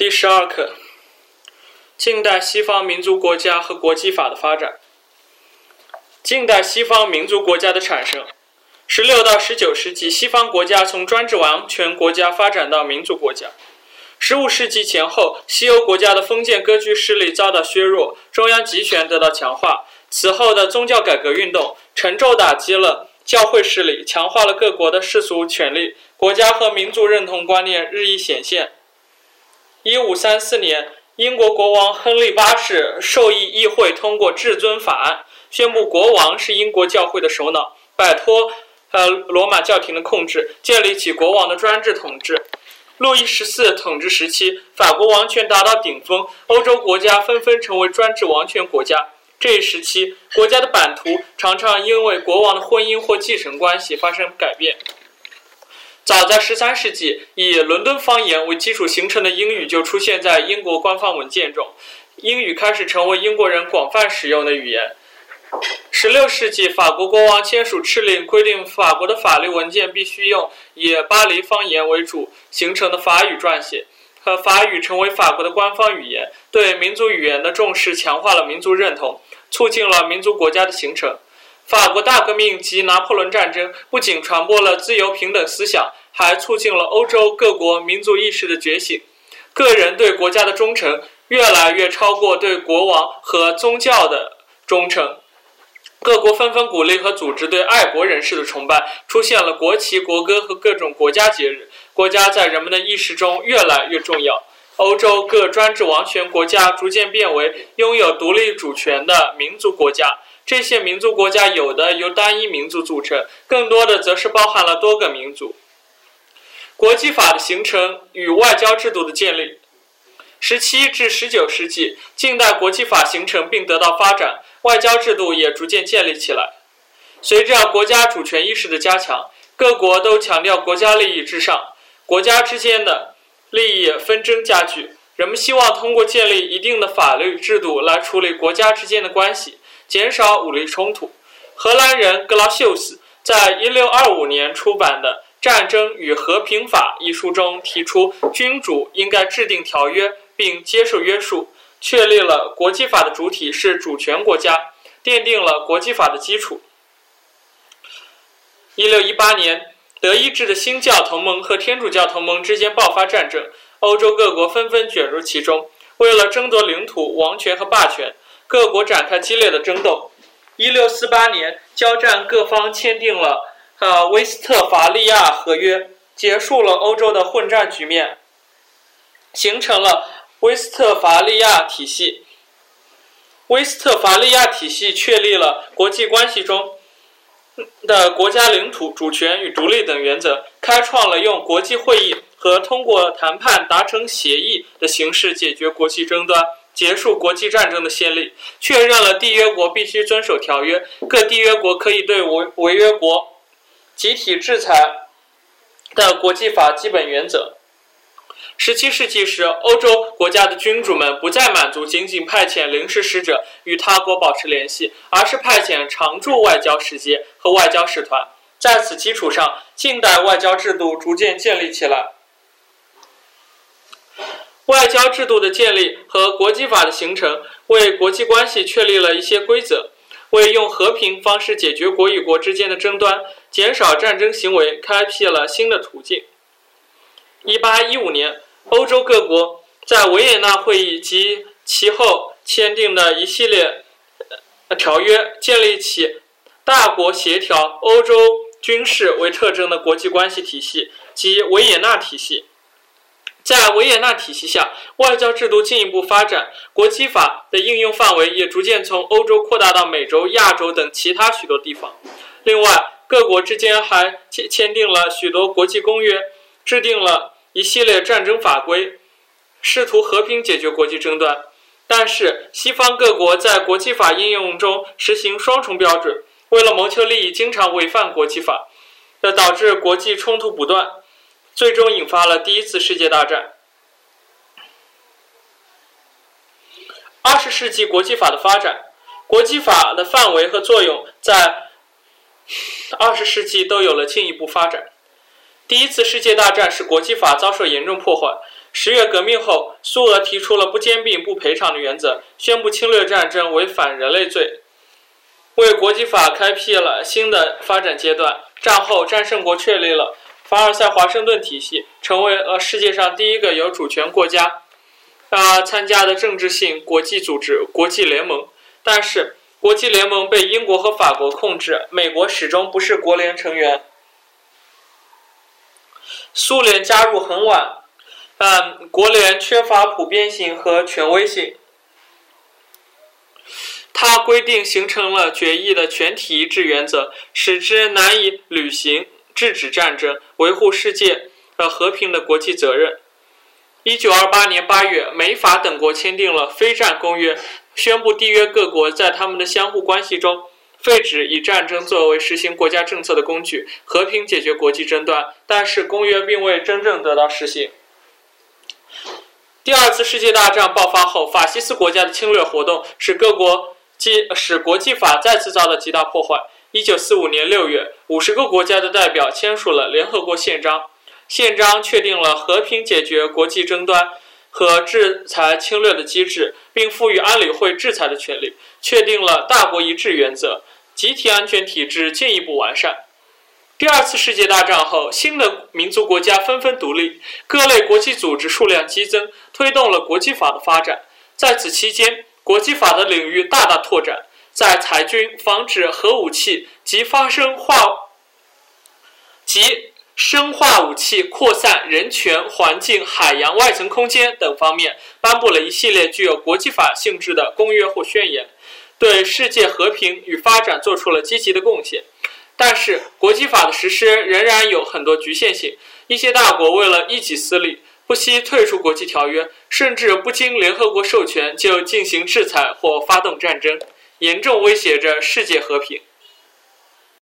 第十二课：近代西方民族国家和国际法的发展。近代西方民族国家的产生。十六到十九世纪，西方国家从专制王权国家发展到民族国家。十五世纪前后，西欧国家的封建割据势力遭到削弱，中央集权得到强化。此后的宗教改革运动，沉重打击了教会势力，强化了各国的世俗权力，国家和民族认同观念日益显现。一五三四年，英国国王亨利八世授意议会通过至尊法案，宣布国王是英国教会的首脑，摆脱呃罗马教廷的控制，建立起国王的专制统治。路易十四统治时期，法国王权达到顶峰，欧洲国家纷纷成为专制王权国家。这一时期，国家的版图常常因为国王的婚姻或继承关系发生改变。早在十三世纪，以伦敦方言为基础形成的英语就出现在英国官方文件中，英语开始成为英国人广泛使用的语言。十六世纪，法国国王签署敕令，规定法国的法律文件必须用以巴黎方言为主形成的法语撰写，和法语成为法国的官方语言。对民族语言的重视，强化了民族认同。促进了民族国家的形成。法国大革命及拿破仑战争不仅传播了自由平等思想，还促进了欧洲各国民族意识的觉醒。个人对国家的忠诚越来越超过对国王和宗教的忠诚。各国纷纷鼓励和组织对爱国人士的崇拜，出现了国旗、国歌和各种国家节日。国家在人们的意识中越来越重要。欧洲各专制王权国家逐渐变为拥有独立主权的民族国家，这些民族国家有的由单一民族组成，更多的则是包含了多个民族。国际法的形成与外交制度的建立，十七至十九世纪，近代国际法形成并得到发展，外交制度也逐渐建立起来。随着国家主权意识的加强，各国都强调国家利益至上，国家之间的。利益纷争加剧，人们希望通过建立一定的法律制度来处理国家之间的关系，减少武力冲突。荷兰人格劳修斯在1625年出版的《战争与和平法》一书中提出，君主应该制定条约并接受约束，确立了国际法的主体是主权国家，奠定了国际法的基础。1618年。德意志的新教同盟和天主教同盟之间爆发战争，欧洲各国纷纷卷入其中。为了争夺领土、王权和霸权，各国展开激烈的争斗。一六四八年，交战各方签订了《呃威斯特伐利亚合约》，结束了欧洲的混战局面，形成了威斯特伐利亚体系。威斯特伐利亚体系确立了国际关系中。的国家领土主权与独立等原则，开创了用国际会议和通过谈判达成协议的形式解决国际争端、结束国际战争的先例，确认了缔约国必须遵守条约，各缔约国可以对违违约国集体制裁的国际法基本原则。十七世纪时，欧洲国家的君主们不再满足仅仅派遣临时使者与他国保持联系，而是派遣常驻外交使节和外交使团。在此基础上，近代外交制度逐渐建立起来。外交制度的建立和国际法的形成，为国际关系确立了一些规则，为用和平方式解决国与国之间的争端、减少战争行为开辟了新的途径。一八一五年。欧洲各国在维也纳会议及其后签订的一系列条约，建立起大国协调、欧洲军事为特征的国际关系体系及维也纳体系。在维也纳体系下，外交制度进一步发展，国际法的应用范围也逐渐从欧洲扩大到美洲、亚洲等其他许多地方。另外，各国之间还签签订了许多国际公约，制定了。一系列战争法规，试图和平解决国际争端，但是西方各国在国际法应用中实行双重标准，为了谋求利益，经常违反国际法，这导致国际冲突不断，最终引发了第一次世界大战。二十世纪国际法的发展，国际法的范围和作用在二十世纪都有了进一步发展。第一次世界大战使国际法遭受严重破坏，十月革命后，苏俄提出了不兼并、不赔偿的原则，宣布侵略战争为反人类罪，为国际法开辟了新的发展阶段。战后，战胜国确立了凡尔赛华盛顿体系，成为了世界上第一个有主权国家啊参加的政治性国际组织——国际联盟。但是，国际联盟被英国和法国控制，美国始终不是国联成员。苏联加入很晚。但国联缺乏普遍性和权威性，它规定形成了决议的全体一致原则，使之难以履行制止战争、维护世界呃和平的国际责任。一九二八年八月，美法等国签订了非战公约，宣布缔约各国在他们的相互关系中废止以战争作为实行国家政策的工具，和平解决国际争端。但是，公约并未真正得到实行。第二次世界大战爆发后，法西斯国家的侵略活动使各国际使国际法再次遭到极大破坏。一九四五年六月，五十个国家的代表签署了联合国宪章，宪章确定了和平解决国际争端和制裁侵略的机制，并赋予安理会制裁的权利，确定了大国一致原则，集体安全体制进一步完善。第二次世界大战后，新的民族国家纷纷独立，各类国际组织数量激增，推动了国际法的发展。在此期间，国际法的领域大大拓展，在裁军、防止核武器及发生化及生化武器扩散、人权、环境、海洋、外层空间等方面，颁布了一系列具有国际法性质的公约或宣言，对世界和平与发展做出了积极的贡献。但是，国际法的实施仍然有很多局限性。一些大国为了一己私利，不惜退出国际条约，甚至不经联合国授权就进行制裁或发动战争，严重威胁着世界和平。